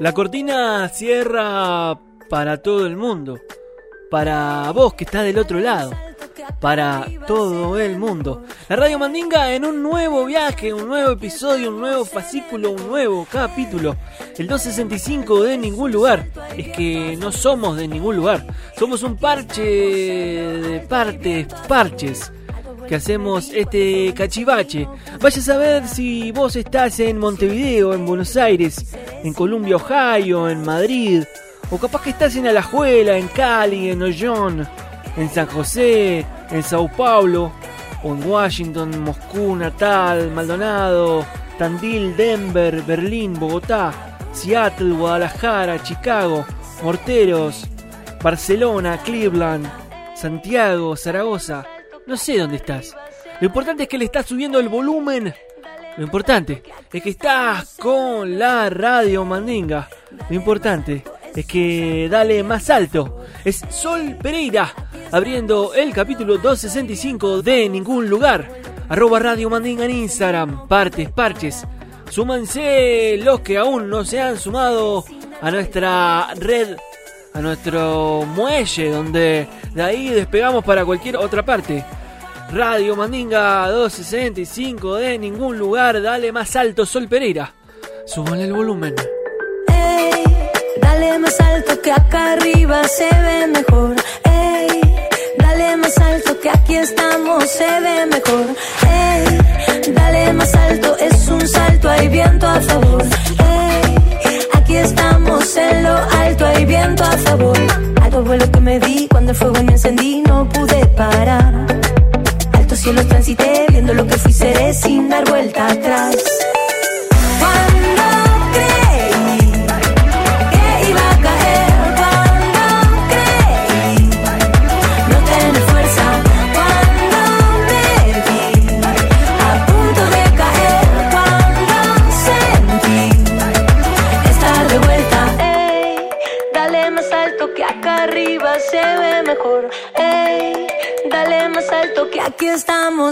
La cortina cierra para todo el mundo. Para vos que estás del otro lado. Para todo el mundo. La Radio Mandinga en un nuevo viaje, un nuevo episodio, un nuevo fascículo, un nuevo capítulo. El 265 de ningún lugar. Es que no somos de ningún lugar. Somos un parche de partes, parches que hacemos este cachivache. Vaya a saber si vos estás en Montevideo, en Buenos Aires, en Columbia, Ohio, en Madrid, o capaz que estás en Alajuela, en Cali, en Ollón, en San José, en Sao Paulo, o en Washington, Moscú, Natal, Maldonado, Tandil, Denver, Berlín, Bogotá, Seattle, Guadalajara, Chicago, Morteros, Barcelona, Cleveland, Santiago, Zaragoza. No sé dónde estás. Lo importante es que le estás subiendo el volumen. Lo importante es que estás con la radio Mandinga. Lo importante es que dale más alto. Es Sol Pereira abriendo el capítulo 265 de Ningún Lugar. Arroba Radio Mandinga en Instagram. Partes, parches. Súmanse los que aún no se han sumado a nuestra red a nuestro muelle donde de ahí despegamos para cualquier otra parte. Radio Mandinga 265 de ningún lugar, dale más alto Sol Pereira. Súbale el volumen. Ey, dale más alto que acá arriba se ve mejor. Ey, dale más alto que aquí estamos se ve mejor. Ey, dale más alto, es un salto, hay viento a favor. Ey, aquí estamos en lo alto, hay viento a favor. Alto fue lo que me di cuando el fuego me encendí, no pude parar. Alto cielo transité, viendo lo que fui seré sin dar vuelta atrás.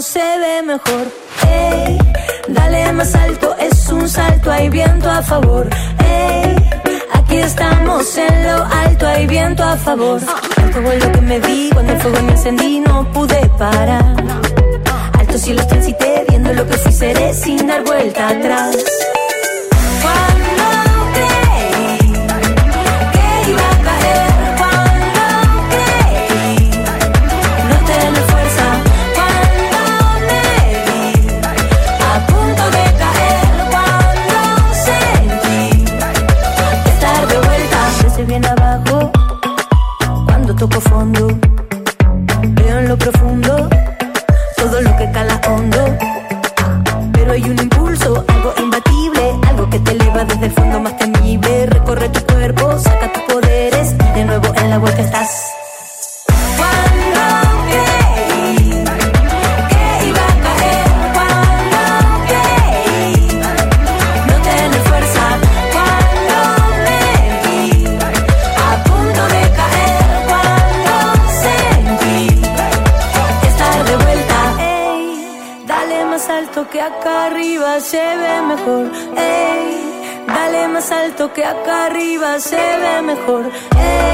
Se ve mejor. Ey, dale más alto, es un salto, hay viento a favor. Ey, aquí estamos en lo alto, hay viento a favor. Alto fue lo que me vi cuando el fuego me encendí, no pude parar. Alto cielos transité, viendo lo que fui seré sin dar vuelta atrás. hondo. Pero hay un acá arriba se ve mejor. Ey,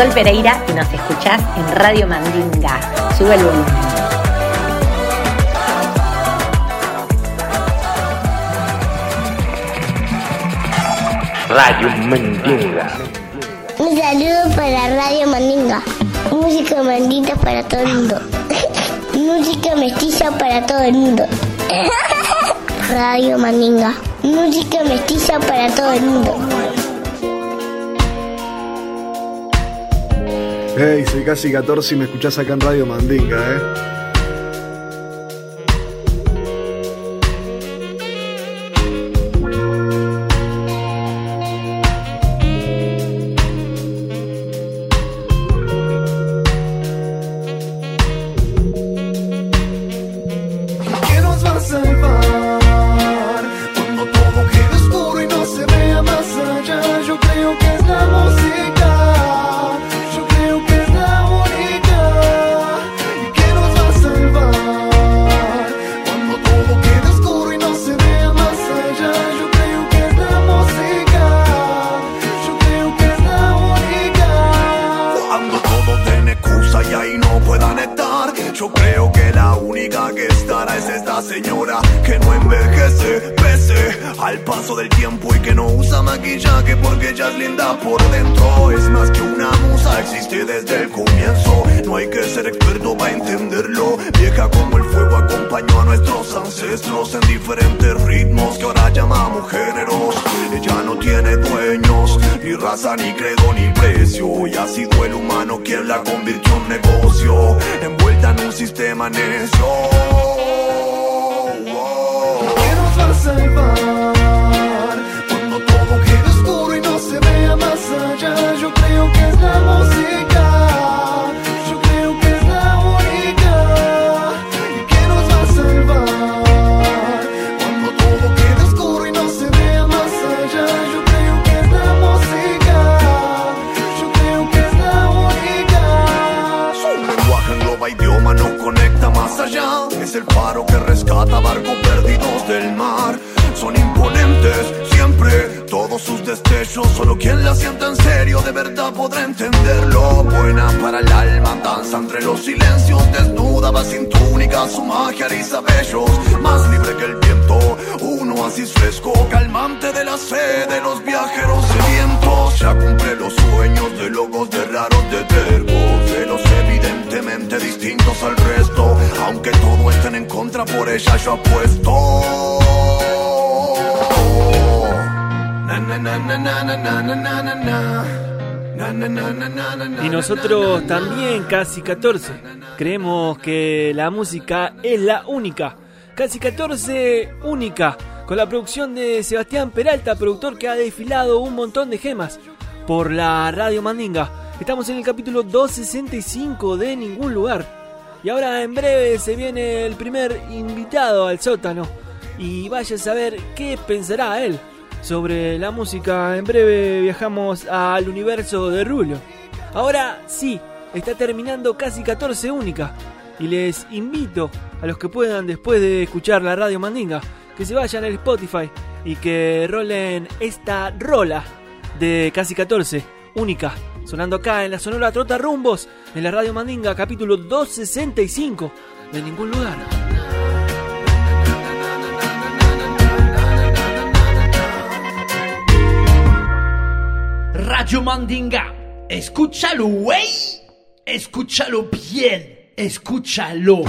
Sol Pereira y nos escuchás en Radio Mandinga. Sube el volumen. Radio Mandinga. Un saludo para Radio Mandinga. Música mandita para todo el mundo. Música mestiza para todo el mundo. Radio Mandinga. Música mestiza para todo el mundo. Soy casi 14 y me escuchás acá en Radio Mandinga, ¿eh? Sus destellos. Solo quien la sienta en serio de verdad podrá entenderlo. Buena para el alma, danza entre los silencios Desnuda, va sin túnica, su magia eriza bellos Más libre que el viento, un oasis fresco Calmante de la sed de los viajeros sedientos Ya cumple los sueños de locos, de raros, de tercos De los evidentemente distintos al resto. Aunque todo estén en contra, por ella yo apuesto Y nosotros también, casi 14, creemos que la música es la única. Casi 14, única. Con la producción de Sebastián Peralta, productor que ha desfilado un montón de gemas por la Radio Mandinga. Estamos en el capítulo 265 de Ningún Lugar. Y ahora en breve se viene el primer invitado al sótano. Y vaya a saber qué pensará él sobre la música. En breve viajamos al universo de Rulo. Ahora sí, está terminando casi 14 única. Y les invito a los que puedan, después de escuchar la radio Mandinga, que se vayan al Spotify y que rolen esta rola de casi 14, única, sonando acá en la Sonora Trota Rumbos, en la radio Mandinga, capítulo 265, de ningún lugar. Radio Mandinga. Escúchalo, güey. Escúchalo bien. Escúchalo.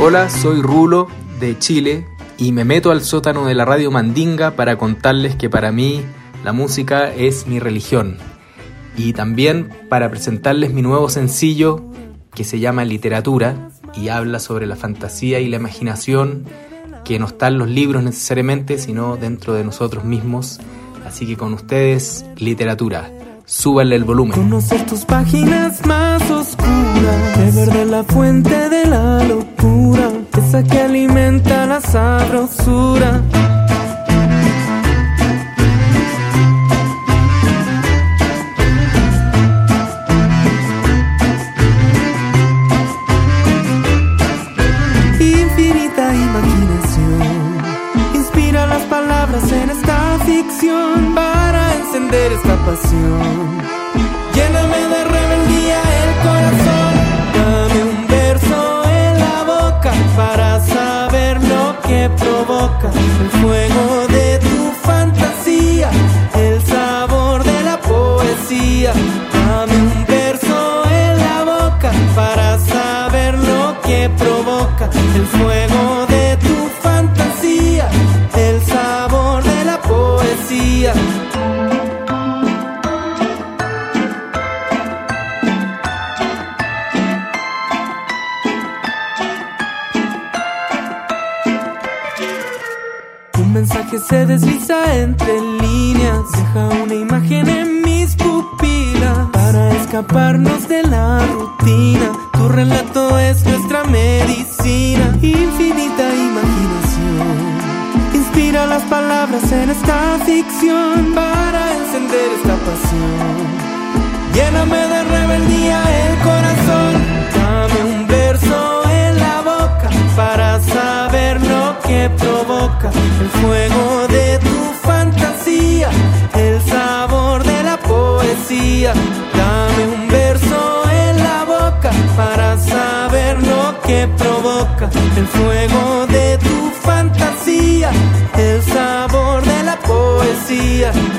Hola, soy Rulo de Chile y me meto al sótano de la radio Mandinga para contarles que para mí la música es mi religión y también para presentarles mi nuevo sencillo que se llama Literatura y habla sobre la fantasía y la imaginación que no está en los libros necesariamente, sino dentro de nosotros mismos. Así que con ustedes, literatura. Súbanle el volumen. Conocer tus páginas más oscuras, beber de la fuente de la locura, esa que alimenta la sabrosura. Esta pasión. dia.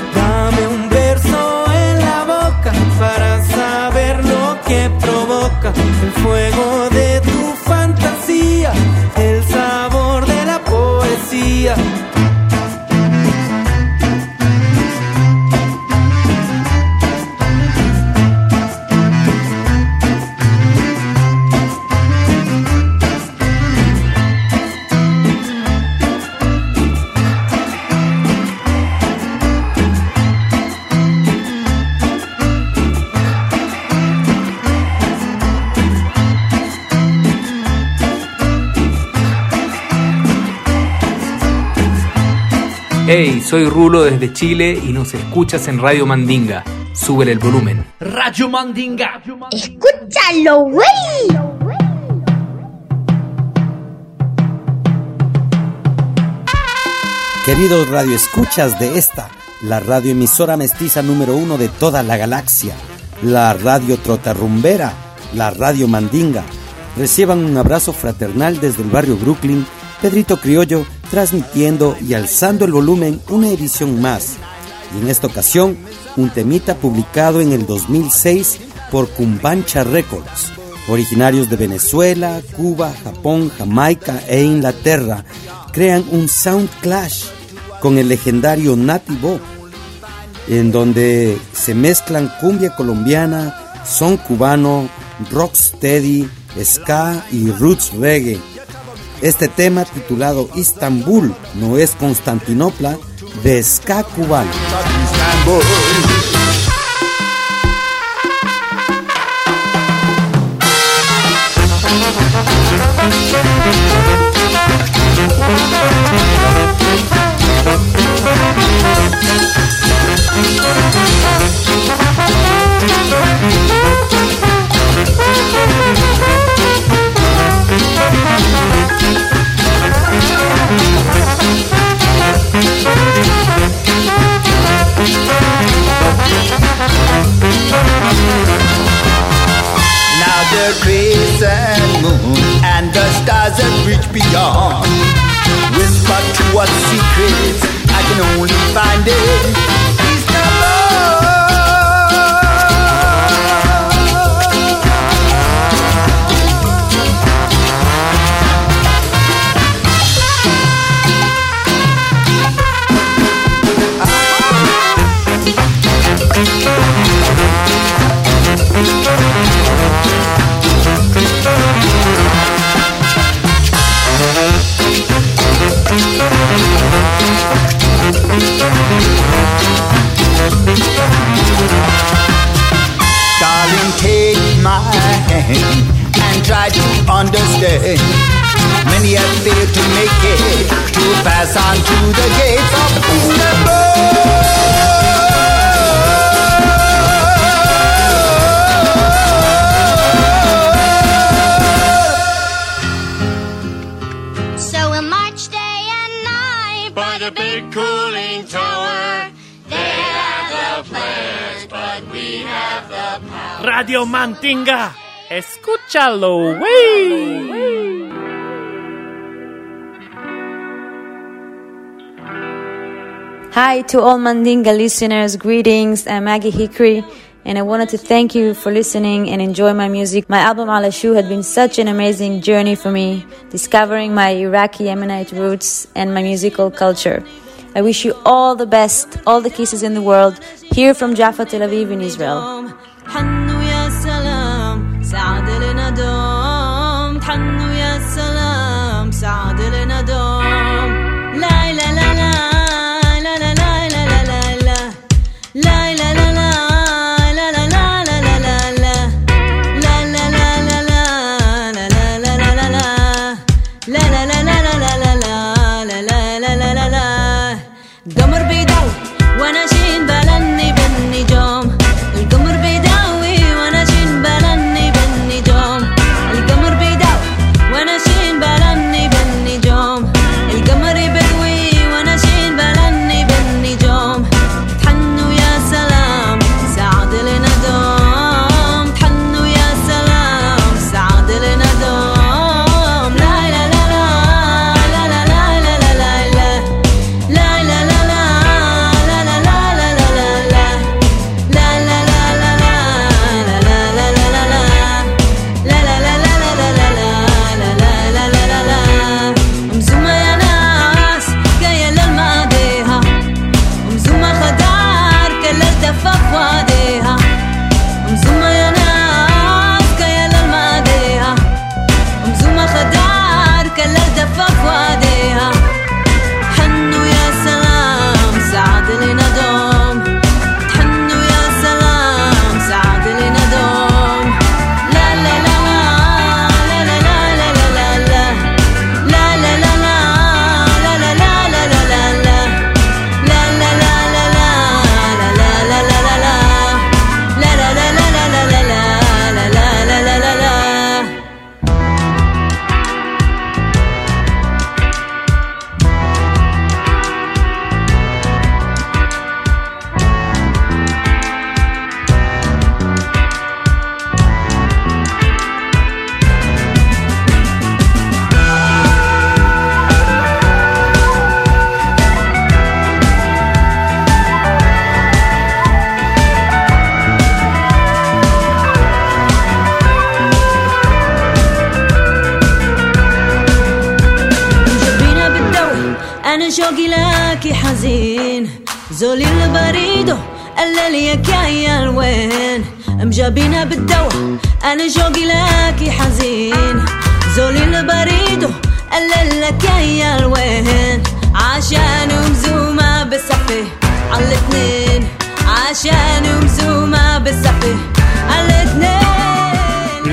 Soy Rulo desde Chile y nos escuchas en Radio Mandinga. Súbele el volumen. Radio Mandinga. Escúchalo, güey. Queridos radioescuchas de esta, la radioemisora mestiza número uno de toda la galaxia, la radio trotarrumbera, la radio mandinga, reciban un abrazo fraternal desde el barrio Brooklyn, Pedrito Criollo, transmitiendo y alzando el volumen una edición más. Y en esta ocasión, un temita publicado en el 2006 por Cumbancha Records, originarios de Venezuela, Cuba, Japón, Jamaica e Inglaterra, crean un sound clash con el legendario Nati en donde se mezclan cumbia colombiana, son cubano, rocksteady, ska y roots reggae. Este tema titulado Istanbul no es Constantinopla de ska cubano. the crescent moon and the stars that reach beyond. Whisper to what secrets, I can only find it. He's the Darling, take my hand and try to understand. Many have failed to make it to pass on to the gate. Radio Mandinga, escúchalo, wey. Hi to all Mandinga listeners, greetings. I'm Maggie Hickory, and I wanted to thank you for listening and enjoy my music. My album Alashu had been such an amazing journey for me, discovering my Iraqi Yemenite roots and my musical culture. I wish you all the best, all the kisses in the world, here from Jaffa, Tel Aviv in Israel. سعد لنا دوم تحنوا يا سلام سعد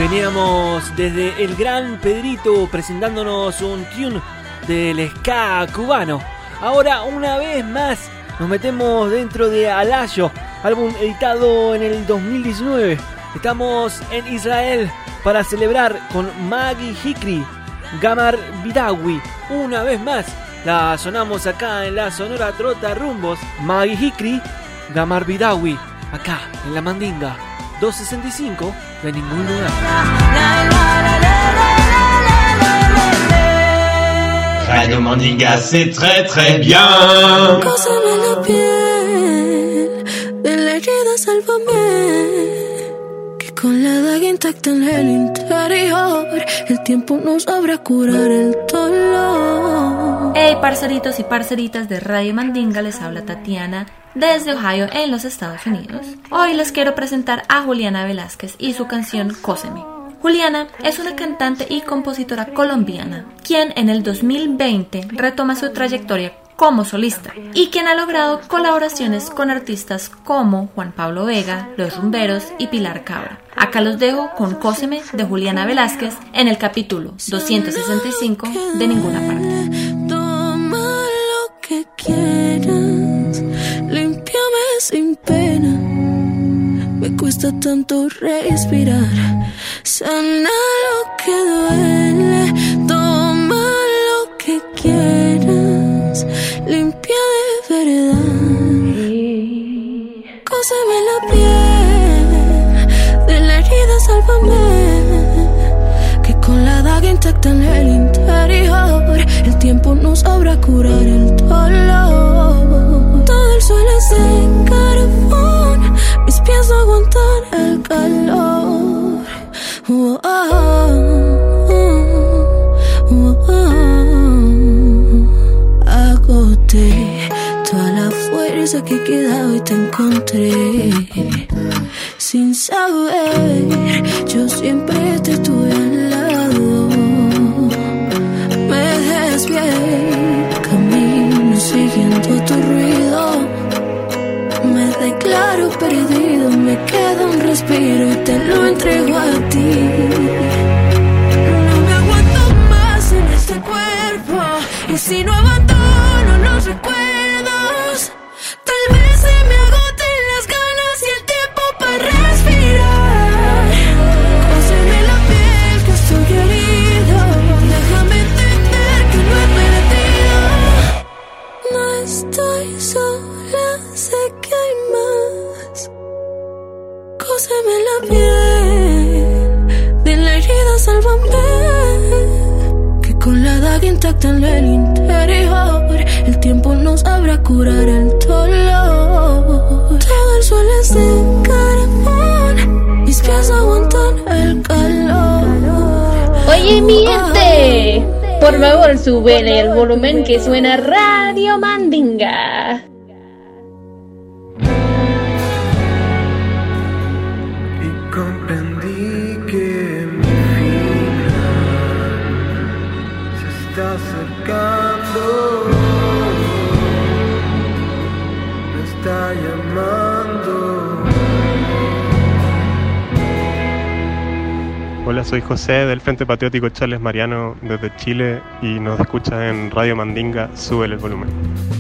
veníamos desde el gran Pedrito presentándonos un tune del ska cubano. Ahora, una vez más, nos metemos dentro de Alayo, álbum editado en el 2019. Estamos en Israel para celebrar con Maggie Hikri, Gamar Bidawi. Una vez más, la sonamos acá en la Sonora Trota Rumbos. Maggie Hikri, Gamar Bidawi, acá en la Mandinga. 265 de ningún lugar. Radio Mandinga, c'est très très bien. Cósame la piel, de la herida sálvame. Que con la daga intacta en el interior, el tiempo no sabrá curar el dolor. Hey parceritos y parceritas de Radio Mandinga, les habla Tatiana desde Ohio en los Estados Unidos. Hoy les quiero presentar a Juliana Velázquez y su canción Cóseme. Juliana es una cantante y compositora colombiana, quien en el 2020 retoma su trayectoria como solista y quien ha logrado colaboraciones con artistas como Juan Pablo Vega, Los Rumberos y Pilar Cabra. Acá los dejo con Cóseme de Juliana Velázquez en el capítulo 265 de Ninguna Parte. Quieras, límpiame sin pena. Me cuesta tanto respirar, sana lo que duele. Toma lo que quieras, limpia de verdad. Cóseme la piel de la herida, sálvame. Tiempo no sabrá curar el dolor. Todo el suelo es de carbón, mis pies no aguantan el calor. Oh, toda la fuerza que quedaba y te encontré. Sin saber, yo siempre te tuve Me declaro perdido, me queda un respiro y te lo entrego a ti. No me aguanto más en este cuerpo y si no abandono los recuerdos, intacta en el interior, el tiempo no sabrá curar el dolor. Todo el suelo es de carbón, mis pies aguantan el calor. Oye, mi gente, por favor, súbele el volumen que suena Radio Mandinga. Está acercando, me está llamando. Hola, soy José del Frente Patriótico Charles Mariano desde Chile y nos escucha en Radio Mandinga. Sube el volumen.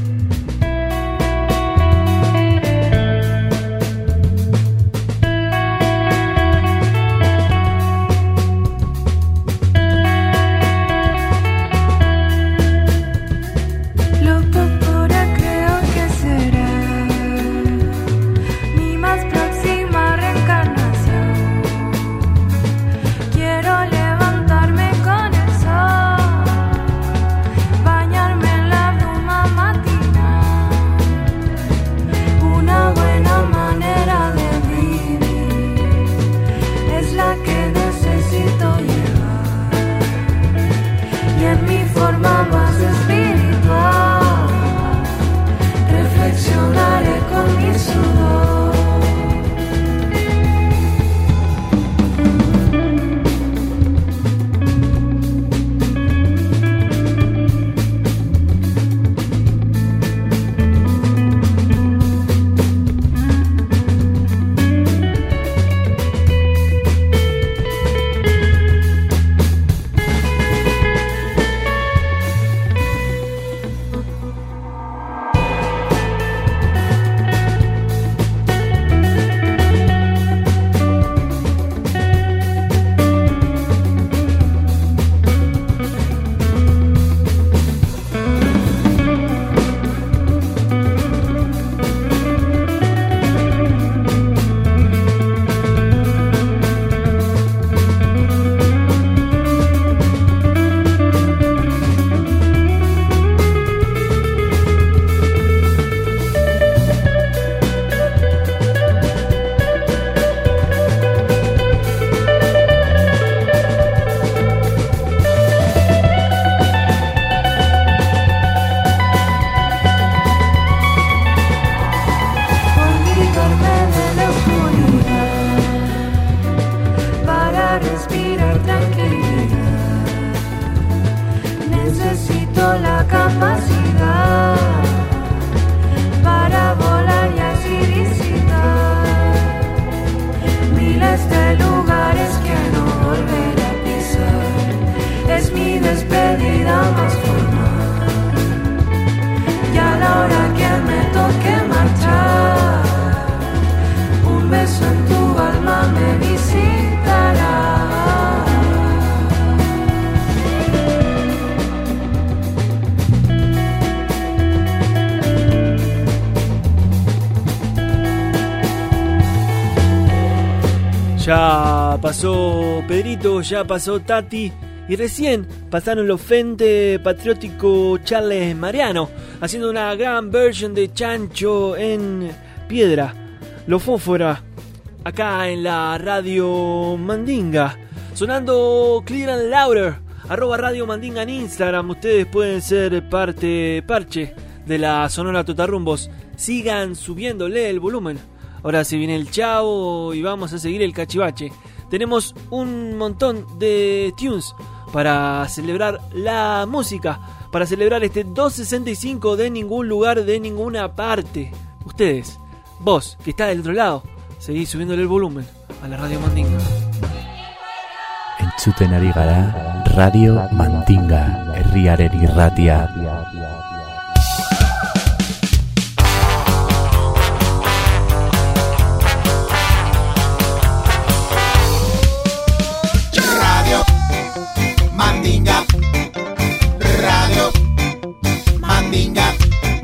Ya pasó Tati. Y recién pasaron los Fente Patriótico Charles Mariano, haciendo una gran version de Chancho en piedra. Los Fósfora, acá en la radio Mandinga. Sonando Clear and Louder, arroba radio Mandinga en Instagram. Ustedes pueden ser parte parche de la Sonora Totarrumbos. Sigan subiéndole el volumen. Ahora se viene el chavo y vamos a seguir el cachivache. Tenemos un montón de tunes para celebrar la música, para celebrar este 265 de ningún lugar, de ninguna parte. Ustedes, vos que está del otro lado, seguís subiéndole el volumen a la radio Mandinga. Entzuten ari gara Radio Mandinga herriaren irratia.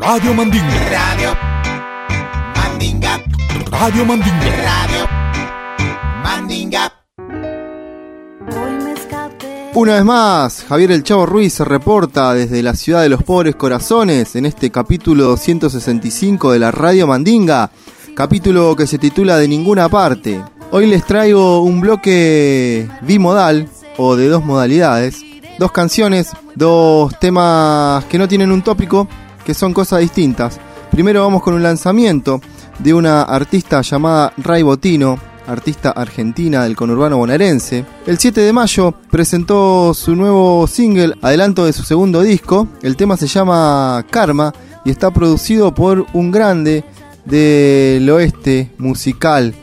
Radio Mandinga. Radio Mandinga. Radio Mandinga. Radio Mandinga. Una vez más, Javier El Chavo Ruiz se reporta desde la ciudad de los pobres corazones en este capítulo 265 de la Radio Mandinga, capítulo que se titula De ninguna parte. Hoy les traigo un bloque bimodal o de dos modalidades, dos canciones, dos temas que no tienen un tópico, que son cosas distintas. Primero vamos con un lanzamiento de una artista llamada Ray Botino, artista argentina del conurbano bonaerense. El 7 de mayo presentó su nuevo single, adelanto de su segundo disco. El tema se llama Karma y está producido por un grande del oeste musical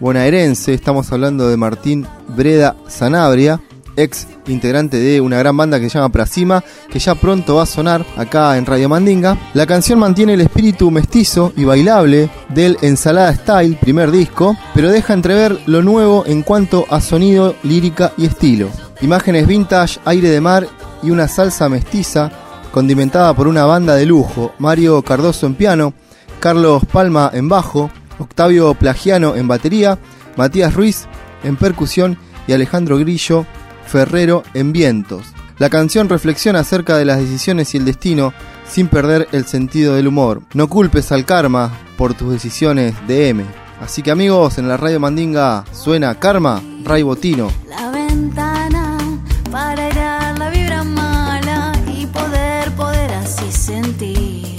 bonaerense. Estamos hablando de Martín Breda Sanabria, ex integrante de una gran banda que se llama Prasima, que ya pronto va a sonar acá en Radio Mandinga. La canción mantiene el espíritu mestizo y bailable del Ensalada Style, primer disco, pero deja entrever lo nuevo en cuanto a sonido, lírica y estilo. Imágenes vintage, aire de mar y una salsa mestiza condimentada por una banda de lujo, Mario Cardoso en piano, Carlos Palma en bajo, Octavio Plagiano en batería, Matías Ruiz en percusión y Alejandro Grillo Ferrero en vientos. La canción reflexiona acerca de las decisiones y el destino sin perder el sentido del humor. No culpes al karma por tus decisiones de M. Así que amigos, en la radio Mandinga suena Karma, Ray Botino. La ventana para airear la vibra mala y poder, poder así sentir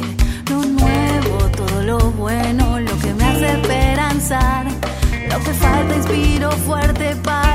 lo nuevo, todo lo bueno, lo que me hace esperanzar. Lo que falta inspiro fuerte para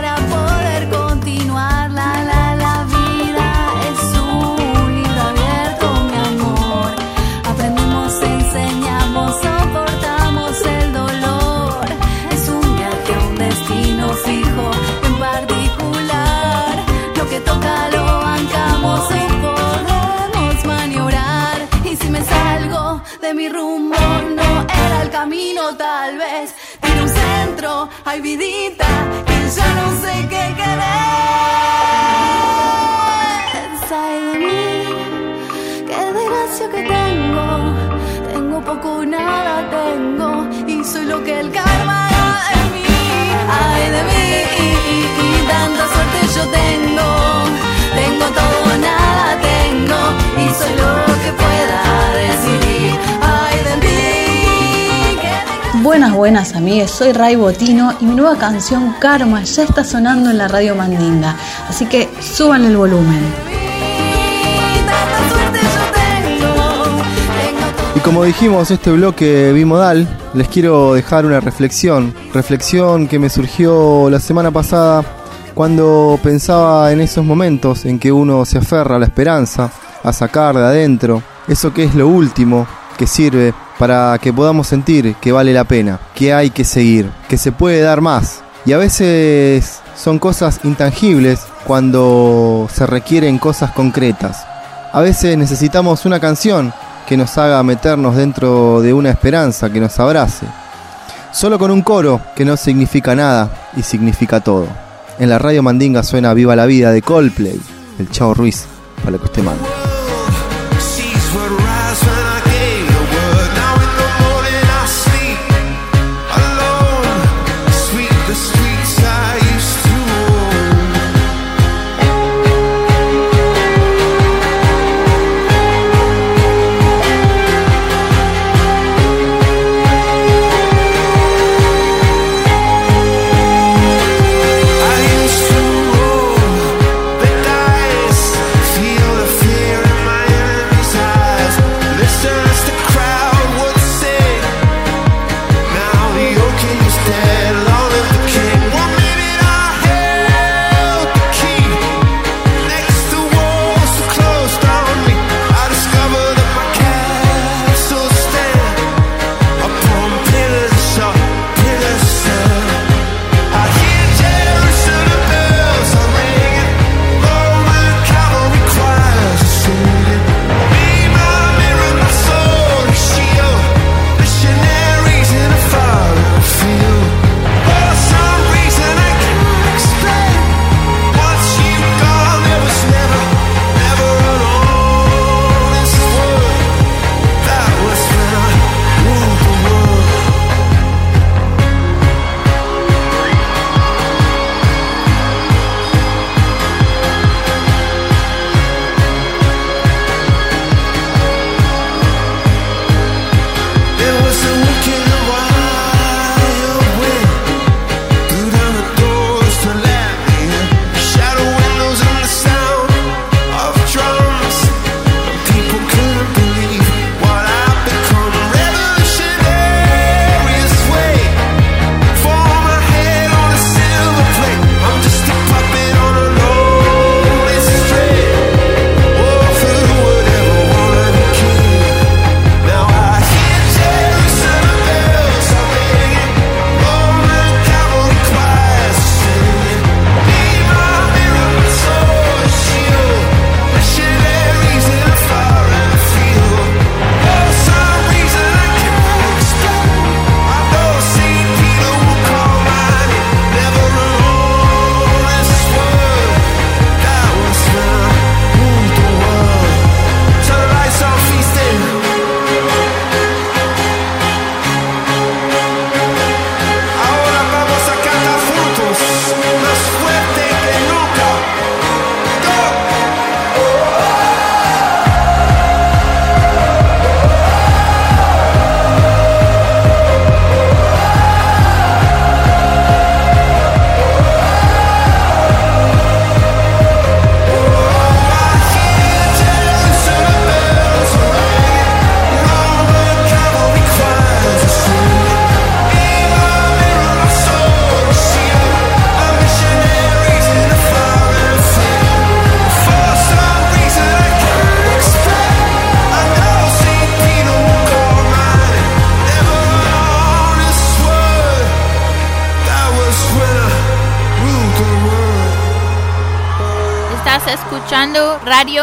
mi rumbo, no era el camino, tal vez. Tiene un centro, hay vidita, que ya no sé qué querer. Buenas, buenas amigues, soy Ray Botino y mi nueva canción Karma ya está sonando en la radio Mandinga, así que súbanle el volumen. Y como dijimos, este bloque bimodal, les quiero dejar una reflexión. Reflexión que me surgió la semana pasada cuando pensaba en esos momentos en que uno se aferra a la esperanza, a sacar de adentro eso que es lo último que sirve para que podamos sentir que vale la pena, que hay que seguir, que se puede dar más, Y a veces son cosas intangibles cuando se requieren cosas concretas. A veces necesitamos una canción que nos haga meternos dentro de una esperanza, que nos abrace. Solo con un coro que no significa nada y significa todo. En la radio Mandinga suena Viva la Vida de Coldplay, el Chavo Ruiz, para que usted manda.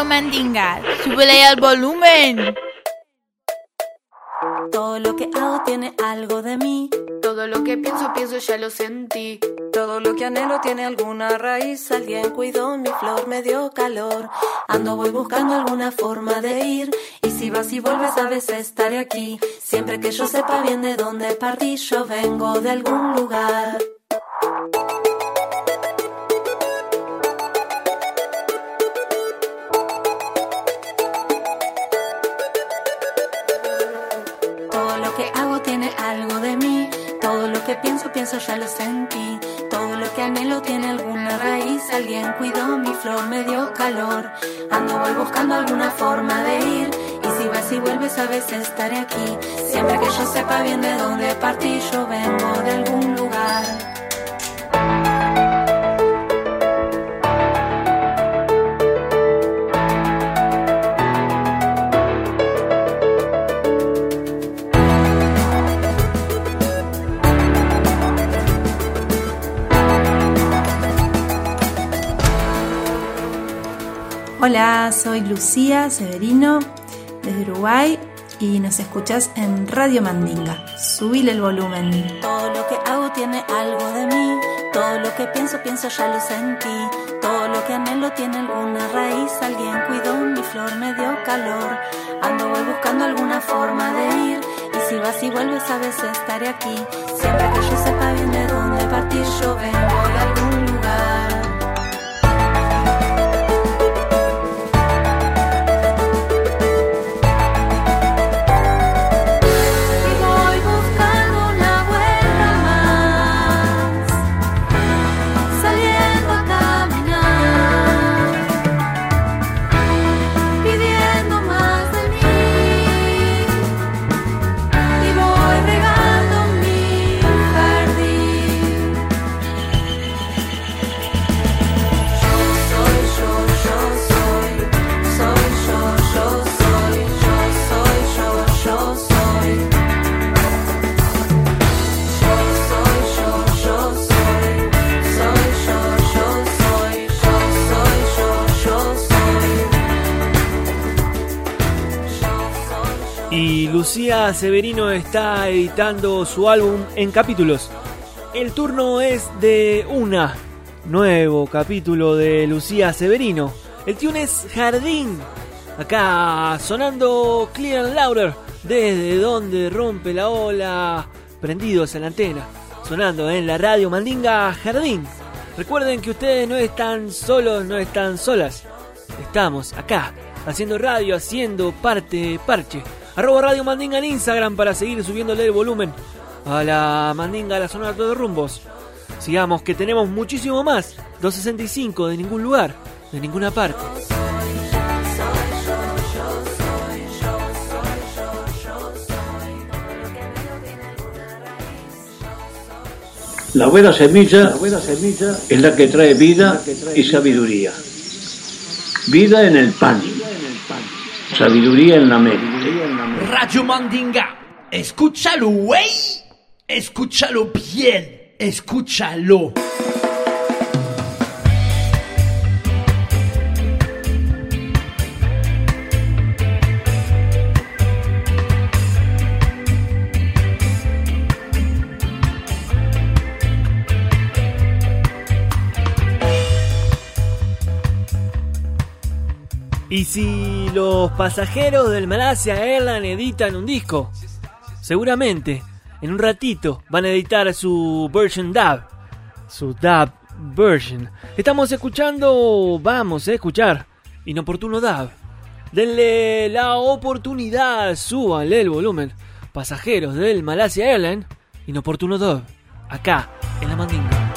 Radio Mandinga. Súbele el volumen. Todo lo que hago tiene algo de mí. Todo lo que pienso, pienso, ya lo sentí. Todo lo que anhelo tiene alguna raíz. Alguien cuidó mi flor, me dio calor. Ando, voy buscando alguna forma de ir. Y si vas y vuelves, a veces estaré aquí. Siempre que yo sepa bien de dónde partí, yo vengo de algún lugar. Que pienso, pienso, ya lo sentí. Todo lo que anhelo tiene alguna raíz. Alguien cuidó mi flor, me dio calor. Ando, voy buscando alguna forma de ir. Y si vas y vuelves, a veces estaré aquí. Siempre que yo sepa bien de dónde partí, yo vengo de algún lugar. Hola, soy Lucía Severino desde Uruguay y nos escuchás en Radio Mandinga. Subile el volumen. Todo lo que hago tiene algo de mí. Todo lo que pienso, pienso, ya lo sentí. Todo lo que anhelo tiene alguna raíz. Alguien cuidó mi flor, me dio calor. Ando voy buscando alguna forma de ir. Y si vas y vuelves, a veces estaré aquí. Siempre que yo sepa bien de dónde partir, yo vengo Lucía Severino está editando su álbum en capítulos. El turno es de una. Nuevo capítulo de Lucía Severino. El tune es Jardín. Acá sonando Clear and Louder. Desde donde rompe la ola. Prendidos en la antena. Sonando en la radio Mandinga Jardín. Recuerden que ustedes no están solos, no están solas. Estamos acá, haciendo radio, haciendo parte parche. Arroba Radio Mandinga en Instagram para seguir subiéndole el volumen a la Mandinga, a la zona de rumbos. Sigamos que tenemos muchísimo más. 265 de ningún lugar, de ninguna parte. La buena semilla es la que trae vida y sabiduría. Vida en el pan, sabiduría en la mente. Radio Mandinga. Escúchalo, güey. Escúchalo bien. Escúchalo. ¿Y si los pasajeros del Malasia Airlines editan un disco? Seguramente, en un ratito van a editar su version dub. Su dub version. Estamos escuchando, vamos a escuchar, inoportuno dub. Denle la oportunidad, súbanle el volumen. Pasajeros del Malasia Airlines, inoportuno dub. Acá, en la mandinga.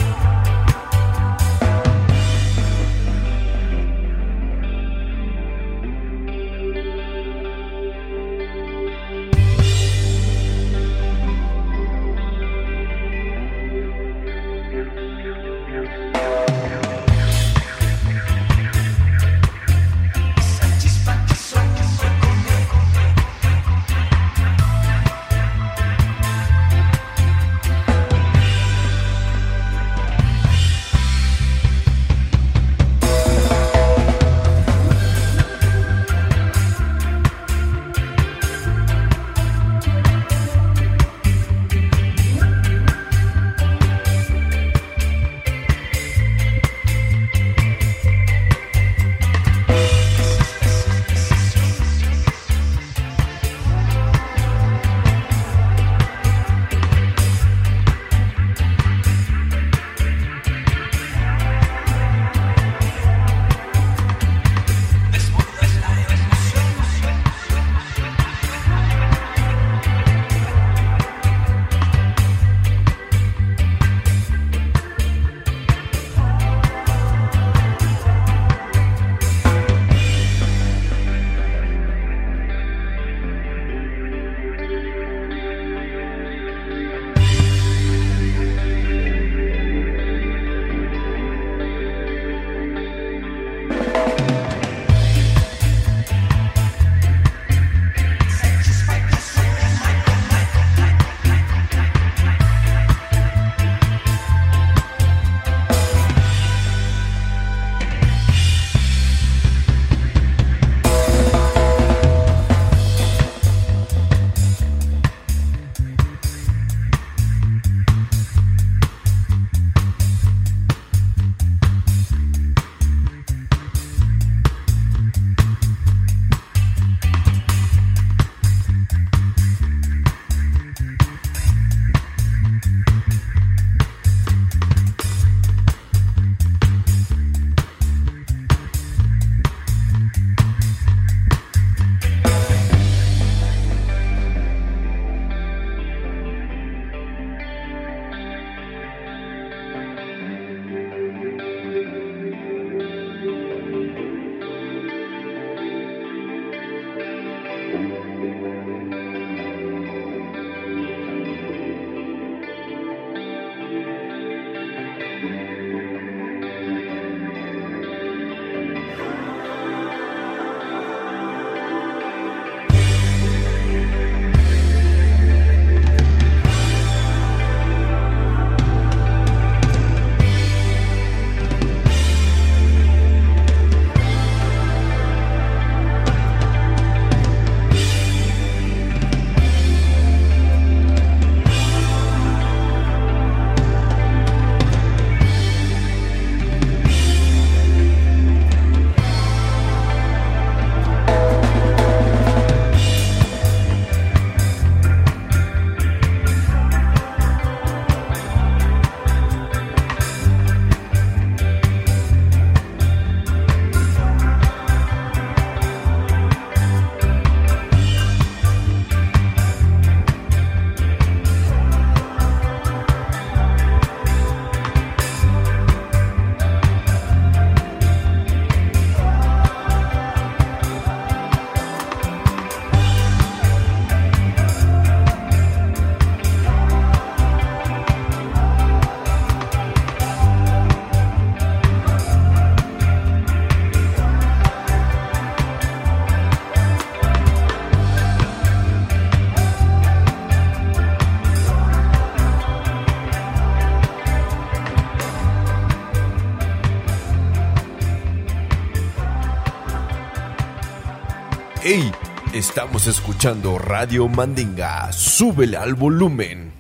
Estamos escuchando Radio Mandinga. Súbele al volumen.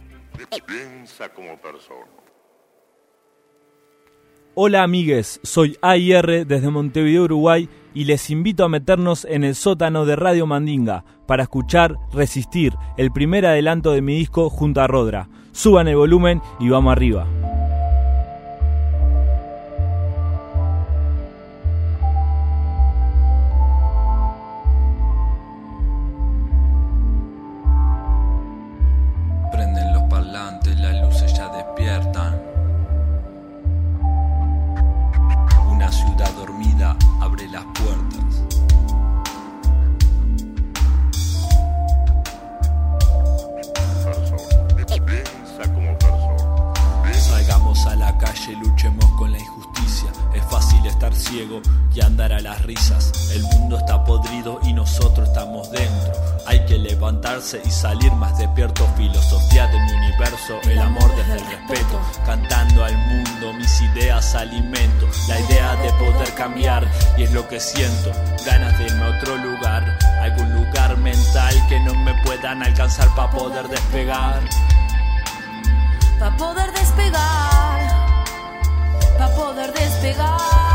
Piensa como persona. Hola amigues, soy AIR desde Montevideo, Uruguay y les invito a meternos en el sótano de Radio Mandinga para escuchar Resistir, el primer adelanto de mi disco junto a Rodra. Suban el volumen y vamos arriba. Ciego y andar a las risas. El mundo está podrido y nosotros estamos dentro. Hay que levantarse y salir más despierto. Filosofía de mi universo, el amor desde el respeto. Cantando al mundo, mis ideas alimento. La idea de poder cambiar y es lo que siento. Ganas de irme a otro lugar, algún lugar mental que no me puedan alcanzar para poder despegar. Pa' poder despegar, pa' poder despegar.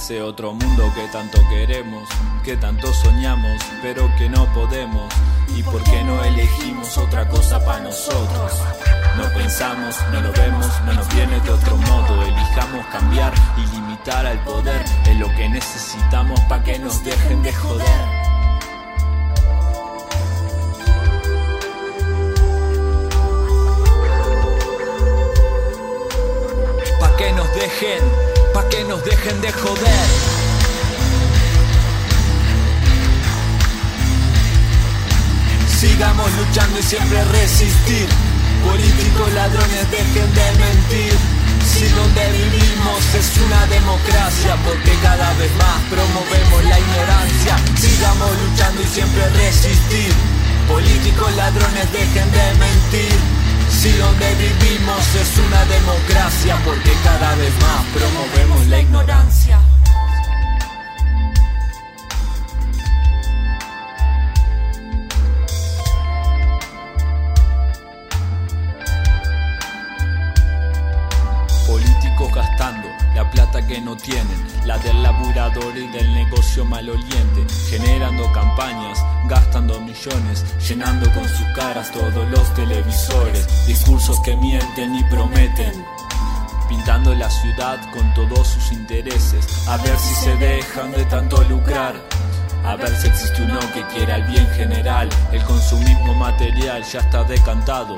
Ese otro mundo que tanto queremos, que tanto soñamos, pero que no podemos. ¿Y por qué no elegimos otra cosa para nosotros? No pensamos, no lo vemos, no nos viene de otro modo. Elijamos cambiar y limitar al poder. Es lo que necesitamos para que nos dejen de joder. Que nos dejen, pa' que nos dejen de joder. Sigamos luchando y siempre resistir. Políticos ladrones dejen de mentir. Si donde vivimos es una democracia, porque cada vez más promovemos la ignorancia. Sigamos luchando y siempre resistir. Políticos ladrones dejen de mentir. Si donde vivimos es una democracia, porque cada vez más promovemos la ignorancia. Gastando la plata que no tienen, la del laburador y del negocio maloliente, generando campañas, gastando millones, llenando con sus caras todos los televisores, discursos que mienten y prometen. Pintando la ciudad con todos sus intereses, a ver si se dejan de tanto lucrar. A ver si existe uno que quiera el bien general. El consumismo material ya está decantado.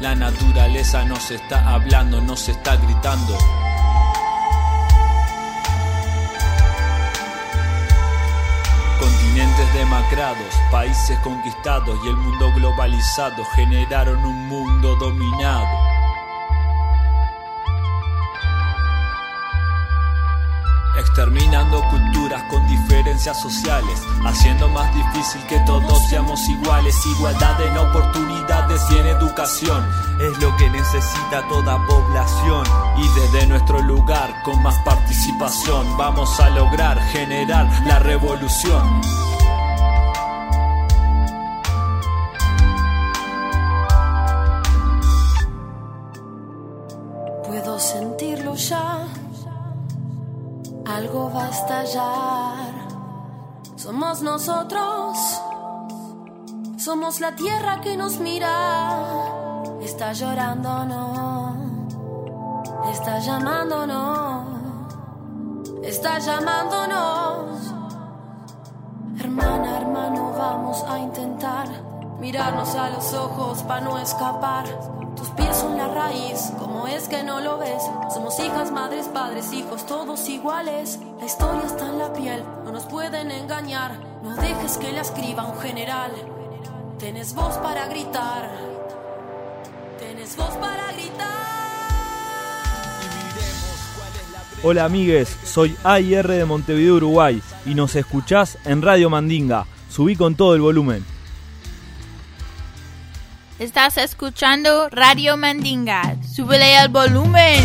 La naturaleza nos está hablando, nos está gritando. Continentes demacrados, países conquistados y el mundo globalizado generaron un mundo dominado. Exterminando culturas con diferencias sociales, haciendo más difícil que todos seamos iguales. Igualdad en oportunidades y en educación es lo que necesita toda población. Y desde nuestro lugar, con más participación, vamos a lograr generar la revolución. Algo va a estallar. Somos nosotros, somos la tierra que nos mira. Está llorando, no, está llamándonos, está llamándonos. Hermana, hermano, vamos a intentar mirarnos a los ojos para no escapar. Tus pies son la raíz, ¿cómo es que no lo ves? Somos hijas, madres, padres, hijos, todos iguales. La historia está en la piel, no nos pueden engañar. No dejes que la escriba un general. Tienes voz para gritar, tienes voz para gritar. Hola amigues, soy AIR de Montevideo, Uruguay y nos escuchás en Radio Mandinga. Subí con todo el volumen. Estás escuchando Radio Mandinga. Súbele al volumen.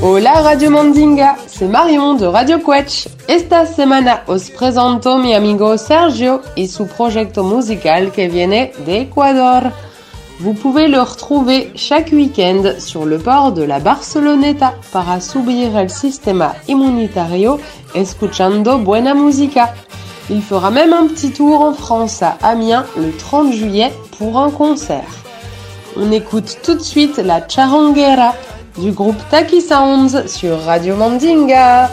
Hola Radio Mandinga. C'est Marion de Radio Quetch. Esta semana os presento mi amigo Sergio y su proyecto musical que viene de Ecuador. Vous pouvez le retrouver chaque week-end sur le port de la Barceloneta para subir el sistema inmunitario escuchando buena música. Il fera même un petit tour en France à Amiens le 30 juillet pour un concert. On écoute tout de suite la charanguera du groupe Taki Sounds sur Radio Mandinga.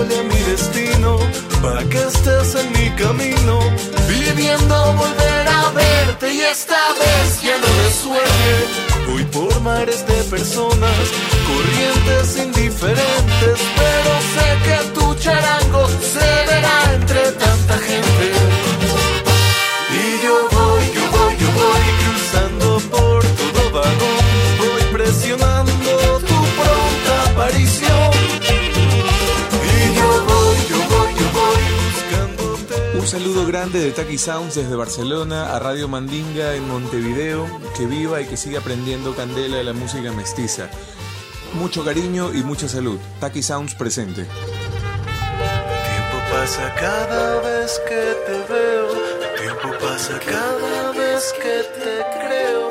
Hablándole a mi destino para que estés en mi camino, viviendo volver a verte y esta vez ya no me sueñe. Voy por mares de personas, corrientes indiferentes, pero sé que tu charango se verá entre tanta gente. Saludo grande de Taki Sounds desde Barcelona a Radio Mandinga en Montevideo. Que viva y que siga aprendiendo candela de la música mestiza. Mucho cariño y mucha salud. Taki Sounds presente. Tiempo pasa cada vez que te veo, tiempo pasa cada vez que te creo.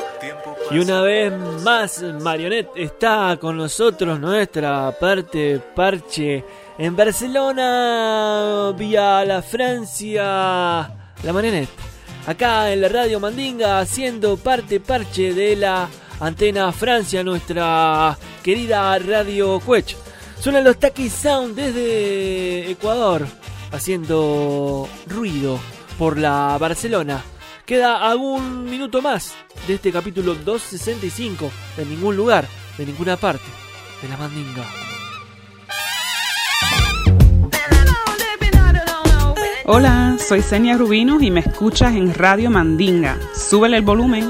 Y una vez más, Marionette está con nosotros, nuestra parte parche en Barcelona, vía la Francia, la Marionette. Acá en la radio Mandinga, haciendo parte parche de la antena Francia, nuestra querida radio Quech. Suenan los Taki Sound desde Ecuador, haciendo ruido por la Barcelona. Queda algún minuto más de este capítulo 265 de ningún lugar, de ninguna parte, de la Mandinga. Hola, soy Senia Rubino y me escuchas en Radio Mandinga. Súbele el volumen.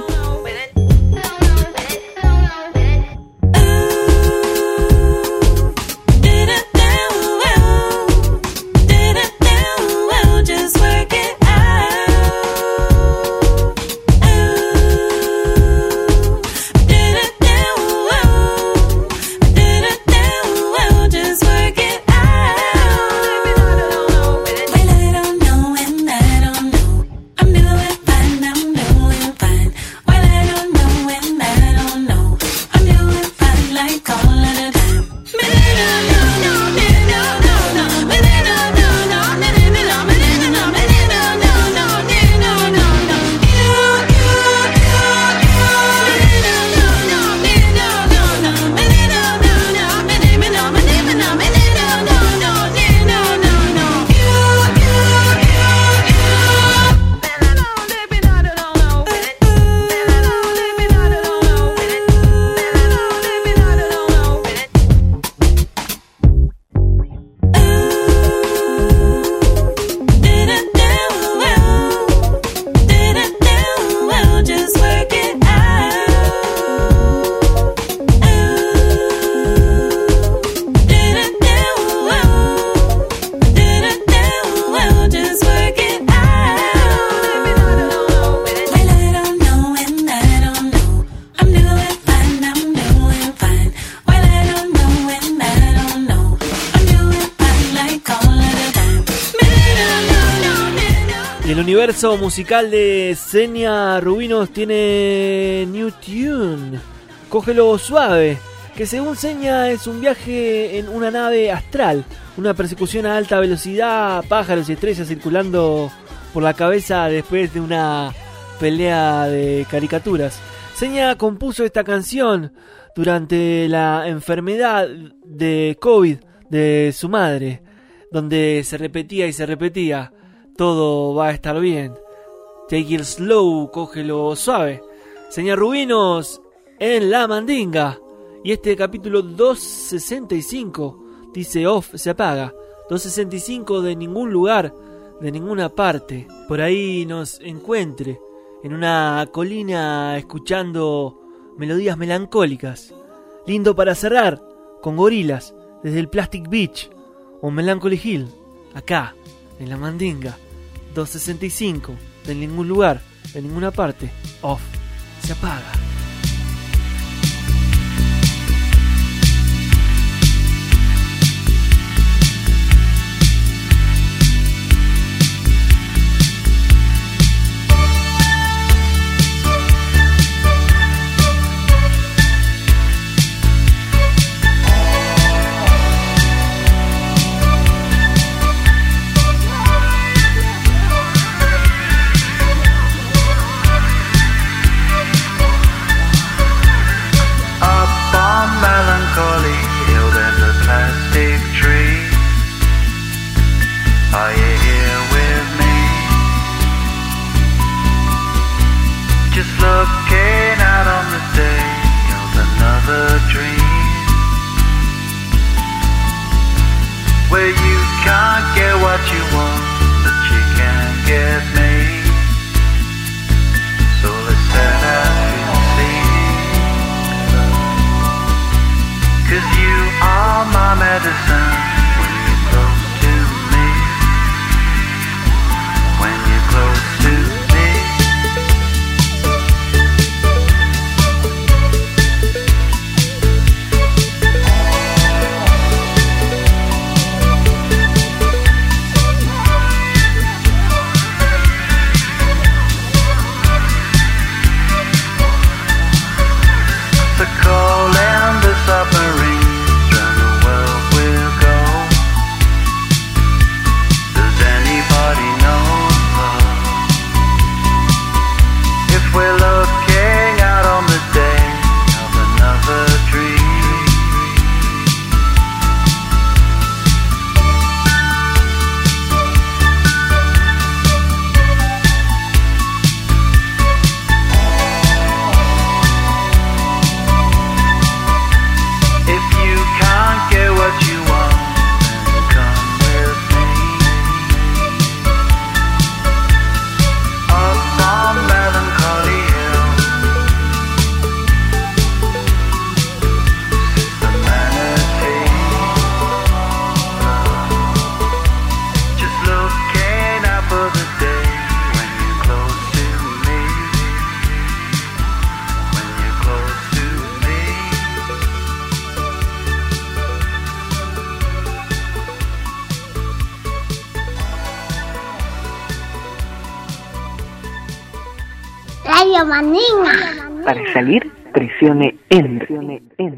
Musical de Senia Rubinos tiene New Tune. Cógelo suave, que según Senia es un viaje en una nave astral, una persecución a alta velocidad, pájaros y estrellas circulando por la cabeza después de una pelea de caricaturas. Senia compuso esta canción durante la enfermedad de COVID de su madre, donde se repetía y se repetía, todo va a estar bien. Take it slow, cógelo suave. Señor Rubinos en la mandinga. Y este capítulo 265 dice off, se apaga. 265 de ningún lugar, de ninguna parte. Por ahí nos encuentre en una colina escuchando melodías melancólicas. Lindo para cerrar con gorilas desde el Plastic Beach o Melancholy Hill, acá, en la Mandinga. 265 de ningún lugar, de ninguna parte. Off, se apaga.